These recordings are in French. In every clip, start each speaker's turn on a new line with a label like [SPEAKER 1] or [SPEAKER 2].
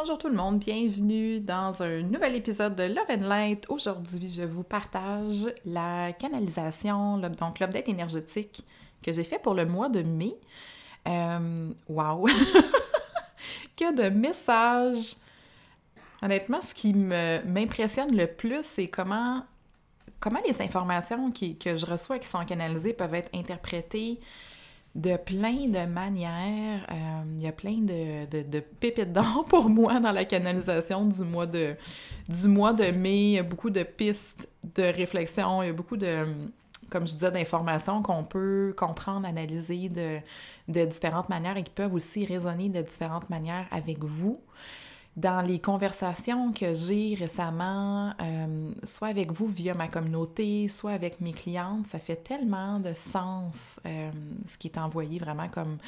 [SPEAKER 1] Bonjour tout le monde, bienvenue dans un nouvel épisode de Love and Light. Aujourd'hui, je vous partage la canalisation, donc l'update énergétique que j'ai fait pour le mois de mai. Euh, wow! que de messages! Honnêtement, ce qui m'impressionne le plus, c'est comment comment les informations que je reçois qui sont canalisées peuvent être interprétées de plein de manières. Euh, il y a plein de, de, pépites d'or pour moi dans la canalisation du mois de, du mois de mai. Il y a beaucoup de pistes de réflexion, il y a beaucoup de, comme je disais, d'informations qu'on peut comprendre, analyser de, de différentes manières et qui peuvent aussi résonner de différentes manières avec vous dans les conversations que j'ai récemment, euh, soit avec vous via ma communauté, soit avec mes clientes, ça fait tellement de sens euh, ce qui est envoyé vraiment comme,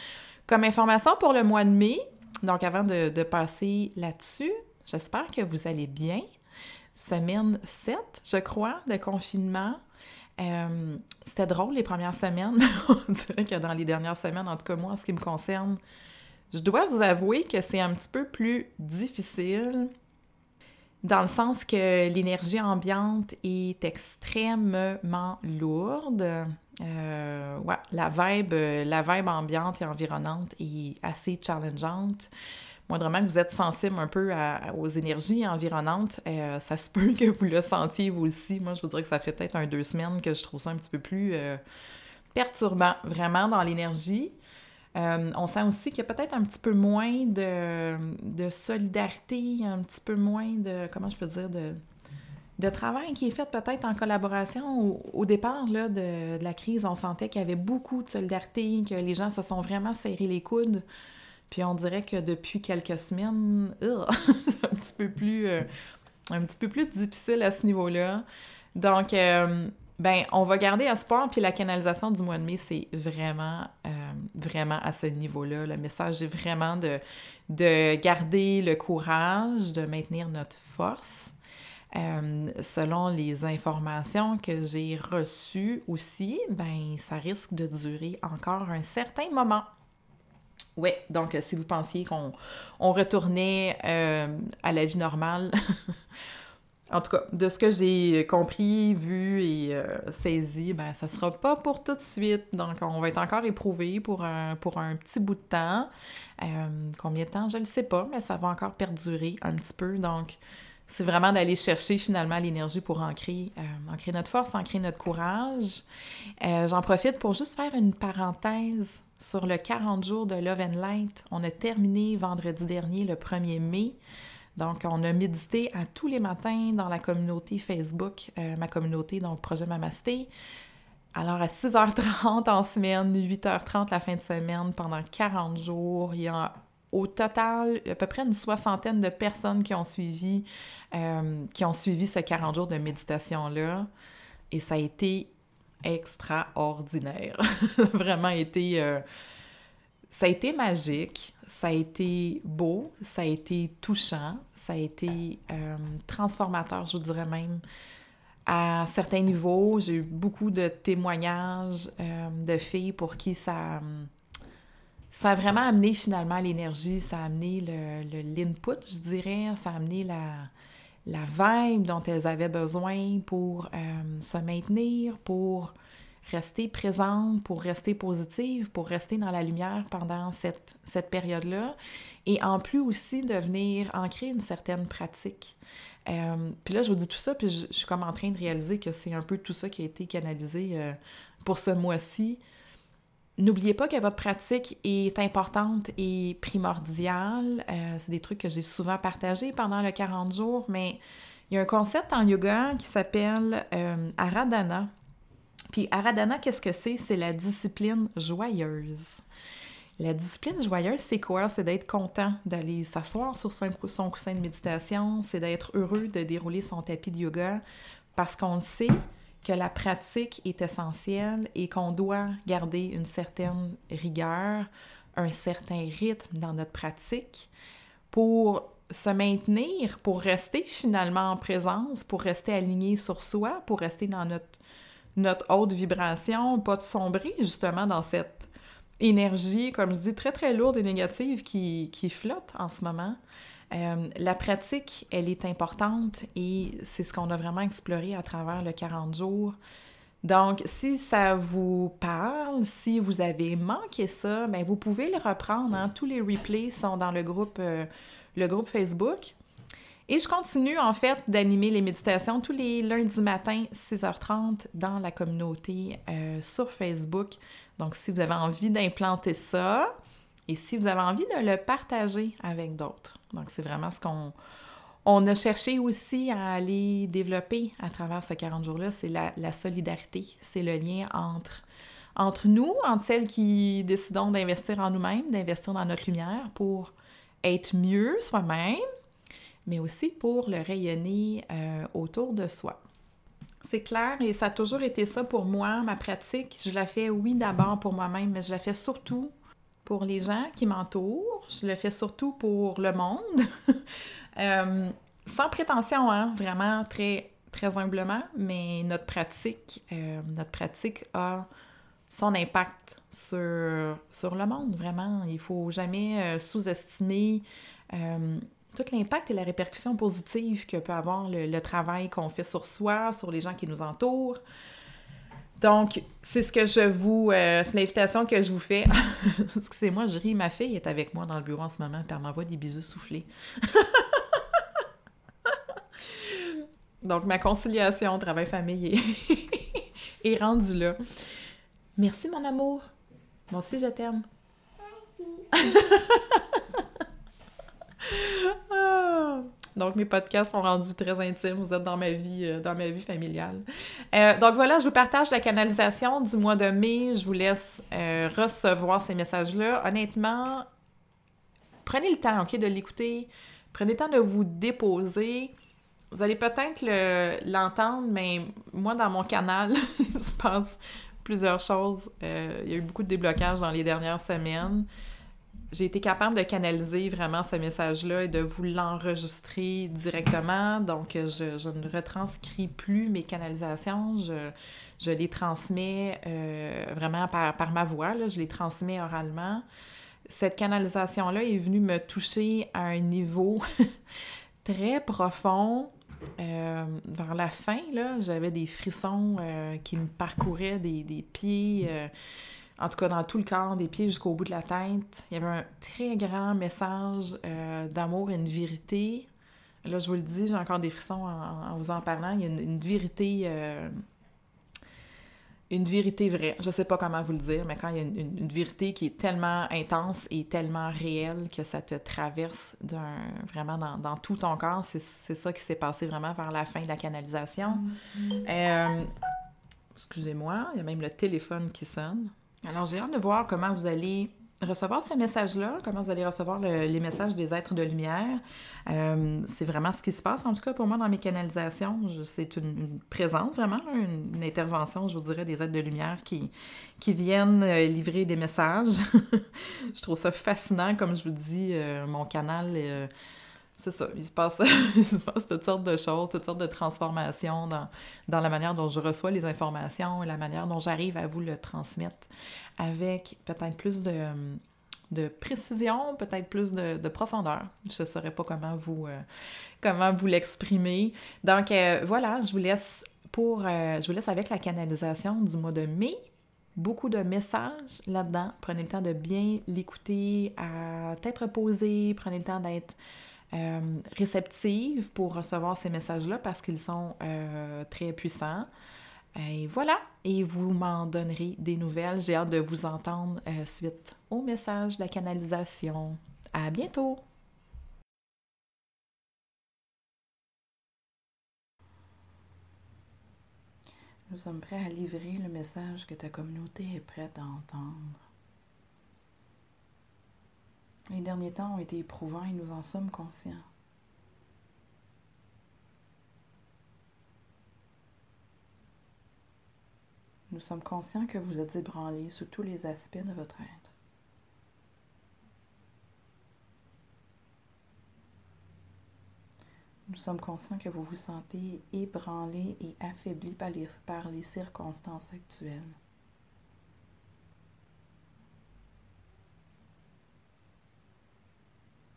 [SPEAKER 1] comme information pour le mois de mai. Donc avant de, de passer là-dessus, j'espère que vous allez bien. Semaine 7, je crois, de confinement. Euh, c'était drôle les premières semaines. On dirait que dans les dernières semaines, en tout cas moi, en ce qui me concerne, je dois vous avouer que c'est un petit peu plus difficile dans le sens que l'énergie ambiante est extrêmement lourde. Euh, ouais, la vibe, la vibe ambiante et environnante est assez challengeante. Moindrement que vous êtes sensible un peu aux énergies environnantes, euh, ça se peut que vous le sentiez vous aussi. Moi, je vous dirais que ça fait peut-être un deux semaines que je trouve ça un petit peu plus euh, perturbant, vraiment, dans l'énergie. Euh, on sent aussi qu'il y a peut-être un petit peu moins de, de, solidarité, un petit peu moins de, comment je peux dire, de, de travail qui est fait peut-être en collaboration. Au, départ là, de, la crise, on sentait qu'il y avait beaucoup de solidarité, que les gens se sont vraiment serrés les coudes. Puis on dirait que depuis quelques semaines, c'est un petit peu plus... Euh, un petit peu plus difficile à ce niveau-là. Donc, euh, ben, on va garder espoir, puis la canalisation du mois de mai, c'est vraiment, euh, vraiment à ce niveau-là. Le message est vraiment de, de garder le courage, de maintenir notre force. Euh, selon les informations que j'ai reçues aussi, ben, ça risque de durer encore un certain moment. Oui, donc si vous pensiez qu'on on retournait euh, à la vie normale, En tout cas, de ce que j'ai compris, vu et euh, saisi, ben ça sera pas pour tout de suite. Donc, on va être encore éprouvé pour un, petit bout de temps. Euh, combien de temps, je ne sais pas, mais ça va encore perdurer un petit peu. Donc, c'est vraiment d'aller chercher finalement l'énergie pour ancrer, euh, ancrer notre force, ancrer notre courage. J'en profite pour juste faire une parenthèse sur le 40 jours de Love and Light. On a terminé vendredi dernier, le 1er mai. Donc, on a médité à tous les matins dans la communauté Facebook, euh, ma communauté, donc Projet Mamasté. Alors, à 6h30 en semaine, 8h30 la fin de semaine, pendant 40 jours, il y a au total à peu près une soixantaine de personnes qui ont suivi, euh, qui ont suivi ces 40 jours de méditation-là. Et ça a été extraordinaire. Vraiment été... Euh, ça a été magique, ça a été beau, ça a été touchant, ça a été euh, transformateur, je vous dirais même. À certains niveaux, j'ai eu beaucoup de témoignages euh, de filles pour qui ça, ça a vraiment amené finalement l'énergie, ça a amené le, l'input, je dirais, ça a amené la, la vibe dont elles avaient besoin pour euh, se maintenir, pour rester présente, pour rester positive, pour rester dans la lumière pendant cette, cette période-là. Et en plus aussi de venir ancrer une certaine pratique. Euh, puis là, je vous dis tout ça, puis je, suis comme en train de réaliser que c'est un peu tout ça qui a été canalisé euh, pour ce mois-ci. N'oubliez pas que votre pratique est importante et primordiale. Euh, c'est des trucs que j'ai souvent partagés pendant le 40 jours, mais il y a un concept en yoga qui s'appelle Aradhana. Puis Aradhana, qu'est-ce que c'est? C'est la discipline joyeuse. La discipline joyeuse, c'est quoi? C'est d'être content d'aller s'asseoir sur son, coussin de méditation, c'est d'être heureux de dérouler son tapis de yoga parce qu'on sait que la pratique est essentielle et qu'on doit garder une certaine rigueur, un certain rythme dans notre pratique pour se maintenir, pour rester finalement en présence, pour rester aligné sur soi, pour rester dans notre, notre haute vibration, pas de sombrer justement dans cette énergie, comme je dis, très très lourde et négative qui, qui flotte en ce moment. Euh, la pratique, elle est importante et c'est ce qu'on a vraiment exploré à travers le 40 jours. Donc, si ça vous parle, si vous avez manqué ça, bien, vous pouvez le reprendre. Hein. Tous les replays sont dans le groupe, euh, le groupe Facebook. Et je continue en fait d'animer les méditations tous les lundis matin, 6h30, dans la communauté euh, sur Facebook. Donc, si vous avez envie d'implanter ça et si vous avez envie de le partager avec d'autres. Donc, c'est vraiment ce qu'on on a cherché aussi à aller développer à travers ces 40 jours-là, c'est la, solidarité, c'est le lien entre, entre nous, entre celles qui décidons d'investir en nous-mêmes, d'investir dans notre lumière pour être mieux soi-même, mais aussi pour le rayonner euh, autour de soi. C'est clair et ça a toujours été ça pour moi, ma pratique. Je la fais, oui, d'abord pour moi-même, mais je la fais surtout pour les gens qui m'entourent. Je le fais surtout pour le monde. Euh, sans prétention, hein, vraiment très, très humblement, mais notre pratique, euh, notre pratique a son impact sur, sur le monde, vraiment. Il faut jamais sous-estimer tout l'impact et la répercussion positive que peut avoir le, travail qu'on fait sur soi, sur les gens qui nous entourent. Donc, c'est ce que je vous. Euh, c'est l'invitation que je vous fais. Excusez-moi, je ris. Ma fille est avec moi dans le bureau en ce moment, et elle m'envoie des bisous soufflés. Donc, ma conciliation travail-famille est... est rendue là. Merci, mon amour. Moi aussi, je t'aime. Ah! Donc, mes podcasts sont rendus très intimes. Vous êtes dans ma vie, euh, dans ma vie familiale. Euh, donc, voilà, je vous partage la canalisation du mois de mai. Je vous laisse euh, recevoir ces messages-là. Honnêtement, prenez le temps, OK, de l'écouter. Prenez le temps de vous déposer. Vous allez peut-être l'entendre, mais moi, dans mon canal, il se passe plusieurs choses. il y a eu beaucoup de déblocages dans les dernières semaines j'ai été capable de canaliser vraiment ce message-là et de vous l'enregistrer directement. Donc, je, ne retranscris plus mes canalisations, je, les transmets euh, vraiment par, ma voix, je les transmets oralement. Cette canalisation-là est venue me toucher à un niveau très profond. Euh, vers la fin, j'avais des frissons euh, qui me parcouraient des, des pieds en tout cas dans tout le corps, des pieds jusqu'au bout de la tête. Il y avait un très grand message euh, d'amour et une vérité. Là, je vous le dis, j'ai encore des frissons en, vous en parlant. Il y a une, vérité. Euh, une vérité vraie. Je sais pas comment vous le dire, mais quand il y a une, vérité qui est tellement intense et tellement réelle que ça te traverse vraiment dans, tout ton corps, c'est, ça qui s'est passé vraiment vers la fin de la canalisation. Mm-hmm. Euh, excusez-moi, il y a même le téléphone qui sonne. Alors, j'ai hâte de voir comment vous allez recevoir ces messages-là, comment vous allez recevoir les messages des êtres de lumière. Euh, c'est vraiment ce qui se passe, en tout cas pour moi, dans mes canalisations. C'est une, présence, vraiment, une, intervention, je vous dirais, des êtres de lumière qui, viennent euh, livrer des messages. je trouve ça fascinant, comme je vous dis, euh, mon canal c'est ça, il se, passe, il se passe toutes sortes de choses, toutes sortes de transformations dans, dans la manière dont je reçois les informations et la manière dont j'arrive à vous le transmettre avec peut-être plus de, de précision, peut-être plus de, de, profondeur. Je ne saurais pas comment vous, euh, vous l'exprimer. Donc euh, voilà, je vous laisse pour, euh, je vous laisse avec la canalisation du mois de mai. Beaucoup de messages là-dedans. Prenez le temps de bien l'écouter, à être posé, prenez le temps d'être euh, réceptive pour recevoir ces messages-là parce qu'ils sont euh, très puissants. Et voilà, et vous m'en donnerez des nouvelles. J'ai hâte de vous entendre suite au message de la canalisation. À bientôt!
[SPEAKER 2] Nous sommes prêts à livrer le message que ta communauté est prête à entendre. Les derniers temps ont été éprouvants et nous en sommes conscients. Nous sommes conscients que vous êtes ébranlés sous tous les aspects de votre être. Nous sommes conscients que vous vous sentez ébranlé et affaibli par les, par les circonstances actuelles.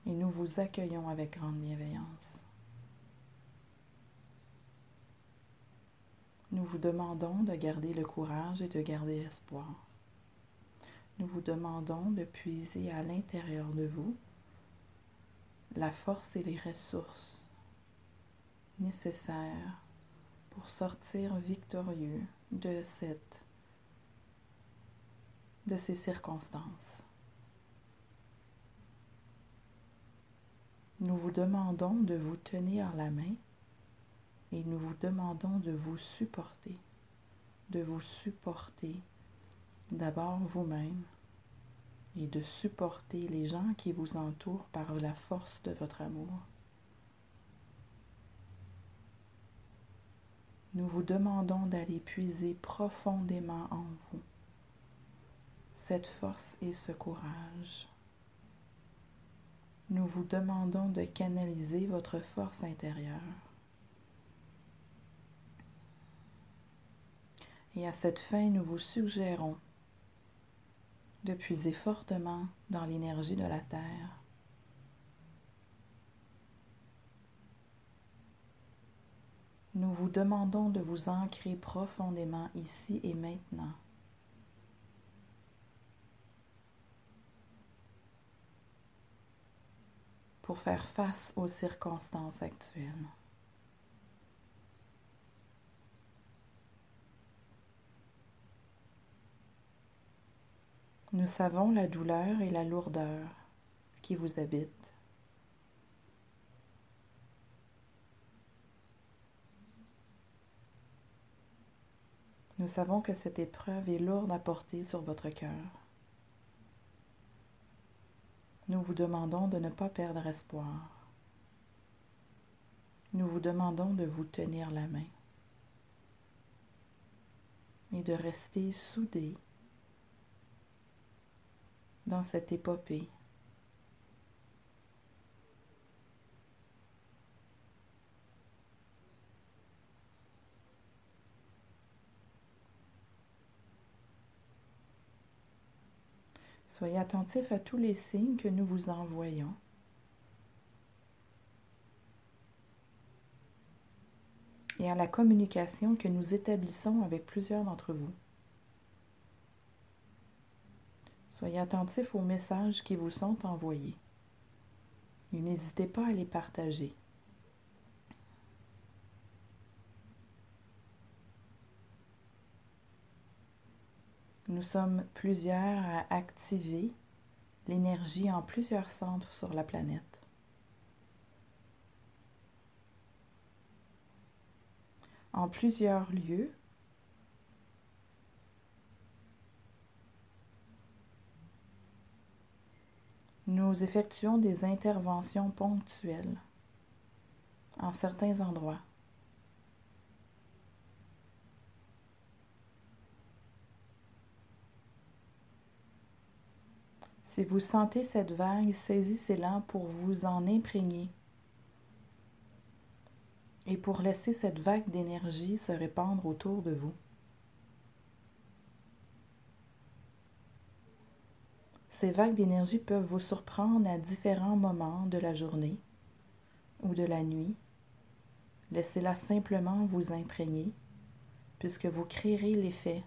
[SPEAKER 2] Et nous vous accueillons avec grande bienveillance. Nous vous demandons de garder le courage et de garder l'espoir. Nous vous demandons de puiser à l'intérieur de vous la force et les ressources nécessaire pour sortir victorieux de de ces circonstances. Nous vous demandons de vous tenir la main et nous vous demandons de vous supporter, de vous supporter d'abord vous-même et de supporter les gens qui vous entourent par la force de votre amour. nous vous demandons d'aller puiser profondément en vous cette force et ce courage. Nous vous demandons de canaliser votre force intérieure. Et à cette fin, nous vous suggérons de puiser fortement dans l'énergie de la Terre Nous vous demandons de vous ancrer profondément ici et maintenant. Pour faire face aux circonstances actuelles. Nous savons la douleur et la lourdeur qui vous habitent. Nous savons que cette épreuve est lourde à porter sur votre cœur. Nous vous demandons de ne pas perdre espoir. Nous vous demandons de vous tenir la main et de rester soudés dans cette épopée Soyez attentifs à tous les signes que nous vous envoyons. et à la communication que nous établissons avec plusieurs d'entre vous. Soyez attentifs aux messages qui vous sont envoyés et n'hésitez pas à les partager. Nous sommes plusieurs à activer l'énergie en plusieurs centres sur la planète. En plusieurs lieux, nous effectuons des interventions ponctuelles en certains endroits. Si vous sentez cette vague, saisissez-la pour vous en imprégner et pour laisser cette vague d'énergie se répandre autour de vous. Ces vagues d'énergie peuvent vous surprendre à différents moments de la journée ou de la nuit. Laissez-la simplement vous imprégner puisque vous créerez l'effet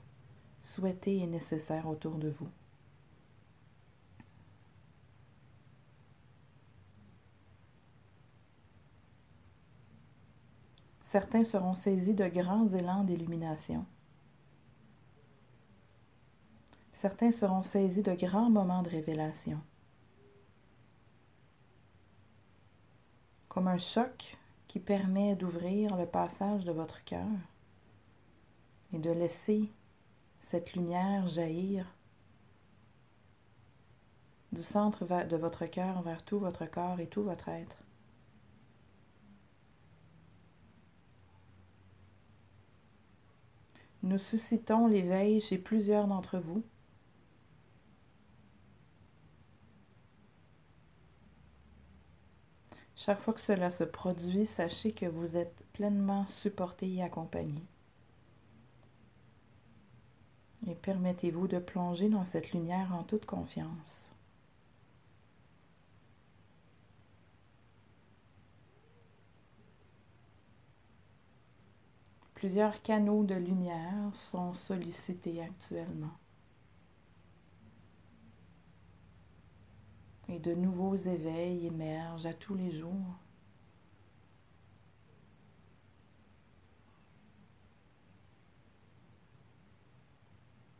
[SPEAKER 2] souhaité et nécessaire autour de vous. Certains seront saisis de grands élans d'illumination. Certains seront saisis de grands moments de révélation. Comme un choc qui permet d'ouvrir le passage de votre cœur et de laisser cette lumière jaillir du centre de votre cœur vers tout votre corps et tout votre être. Nous suscitons l'éveil chez plusieurs d'entre vous. Chaque fois que cela se produit, sachez que vous êtes pleinement supporté et accompagné. Et permettez-vous de plonger dans cette lumière en toute confiance. Plusieurs canaux de lumière sont sollicités actuellement. Et de nouveaux éveils émergent à tous les jours.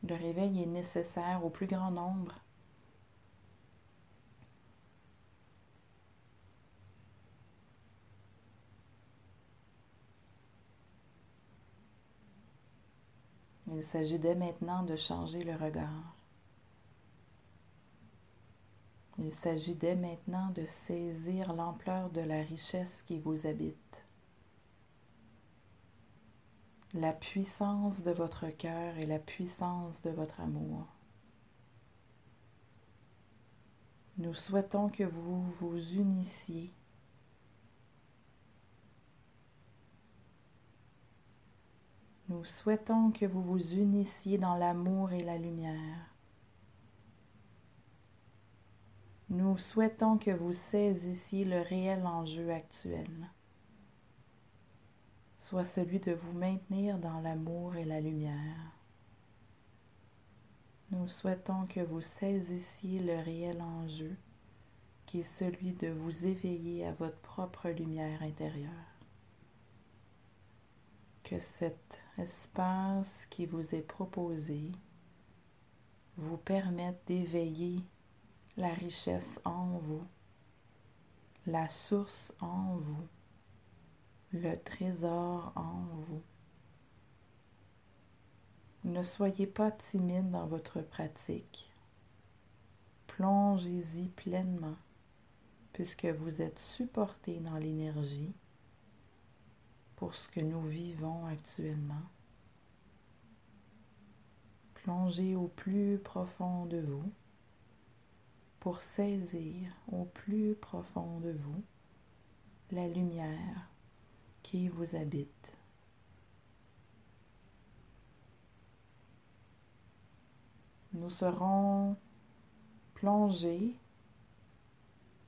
[SPEAKER 2] Le réveil est nécessaire au plus grand nombre. Il s'agit dès maintenant de changer le regard. Il s'agit dès maintenant de saisir l'ampleur de la richesse qui vous habite, la puissance de votre cœur et la puissance de votre amour. Nous souhaitons que vous vous unissiez Nous souhaitons que vous vous unissiez dans l'amour et la lumière. Nous souhaitons que vous saisissiez le réel enjeu actuel, soit celui de vous maintenir dans l'amour et la lumière. Nous souhaitons que vous saisissiez le réel enjeu qui est celui de vous éveiller à votre propre lumière intérieure que cet espace qui vous est proposé vous permette d'éveiller la richesse en vous, la source en vous, le trésor en vous. Ne soyez pas timide dans votre pratique. Plongez-y pleinement puisque vous êtes supporté dans l'énergie pour ce que nous vivons actuellement. Plongez au plus profond de vous pour saisir au plus profond de vous la lumière qui vous habite. Nous serons plongés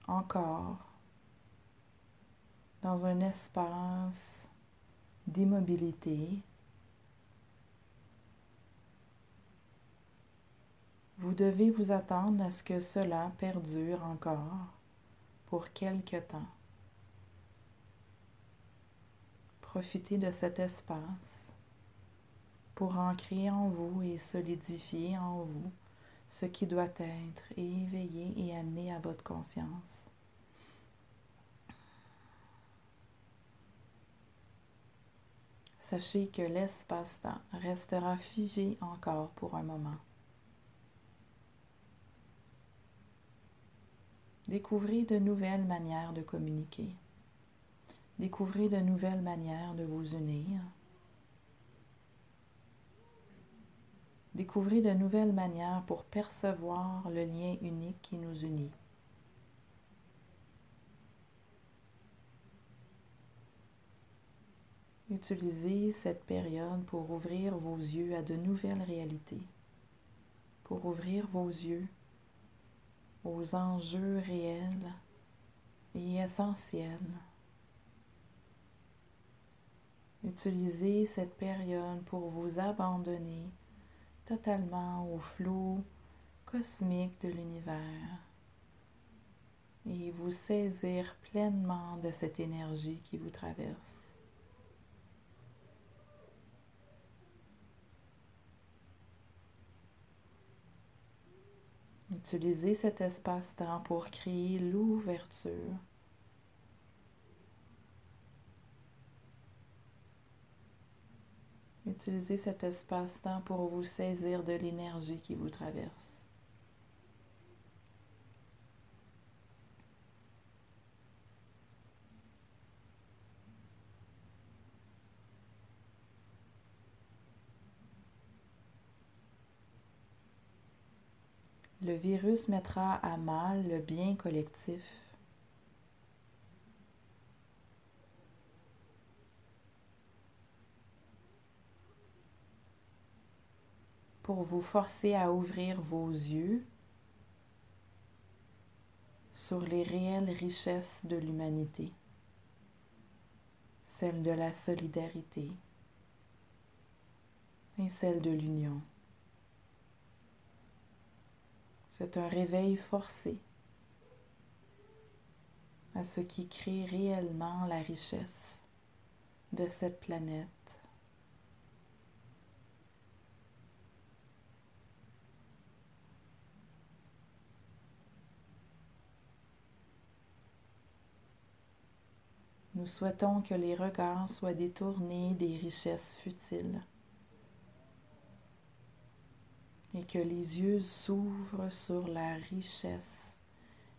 [SPEAKER 2] encore dans un espace d'immobilité, vous devez vous attendre à ce que cela perdure encore pour quelque temps. Profitez de cet espace pour ancrer en vous et solidifier en vous ce qui doit être éveillé et amené à votre conscience. Sachez que l'espace-temps restera figé encore pour un moment. Découvrez de nouvelles manières de communiquer. Découvrez de nouvelles manières de vous unir. Découvrez de nouvelles manières pour percevoir le lien unique qui nous unit. Utilisez cette période pour ouvrir vos yeux à de nouvelles réalités, pour ouvrir vos yeux aux enjeux réels et essentiels. Utilisez cette période pour vous abandonner totalement au flot cosmique de l'univers et vous saisir pleinement de cette énergie qui vous traverse. Utilisez cet espace-temps pour créer l'ouverture. Utilisez cet espace-temps pour vous saisir de l'énergie qui vous traverse. Le virus mettra à mal le bien collectif. pour vous forcer à ouvrir vos yeux sur les réelles richesses de l'humanité, celle de la solidarité et celle de l'union. C'est un réveil forcé à ce qui crée réellement la richesse de cette planète. Nous souhaitons que les regards soient détournés des richesses futiles et que les yeux s'ouvrent sur la richesse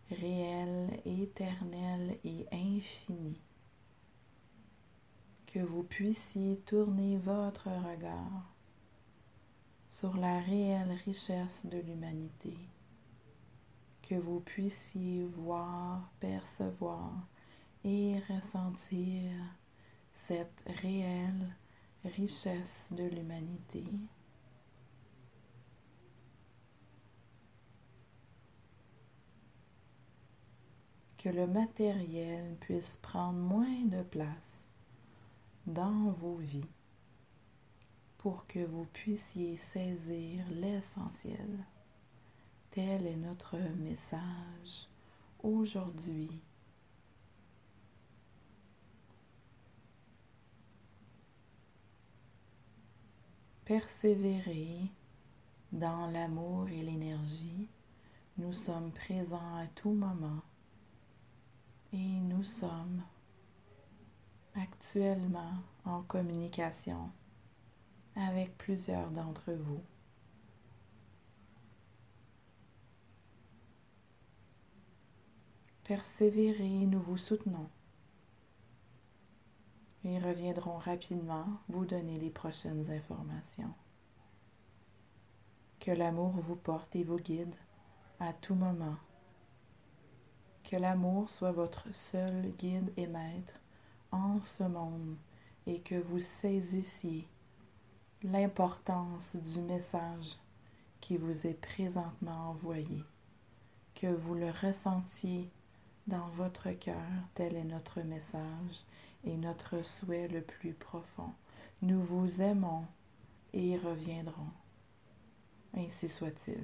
[SPEAKER 2] réelle, éternelle et infinie. Que vous puissiez tourner votre regard sur la réelle richesse de l'humanité. Que vous puissiez voir, percevoir et ressentir cette réelle richesse de l'humanité. Que le matériel puisse prendre moins de place dans vos vies pour que vous puissiez saisir l'essentiel. Tel est notre message aujourd'hui. Persévérer dans l'amour et l'énergie. Nous sommes présents à tout moment et nous sommes actuellement en communication avec plusieurs d'entre vous. Persévérez, nous vous soutenons et reviendrons rapidement vous donner les prochaines informations. Que l'amour vous porte et vous guide à tout moment. Que l'amour soit votre seul guide et maître en ce monde et que vous saisissiez l'importance du message qui vous est présentement envoyé, que vous le ressentiez dans votre cœur, tel est notre message et notre souhait le plus profond. Nous vous aimons et y reviendrons. Ainsi soit-il.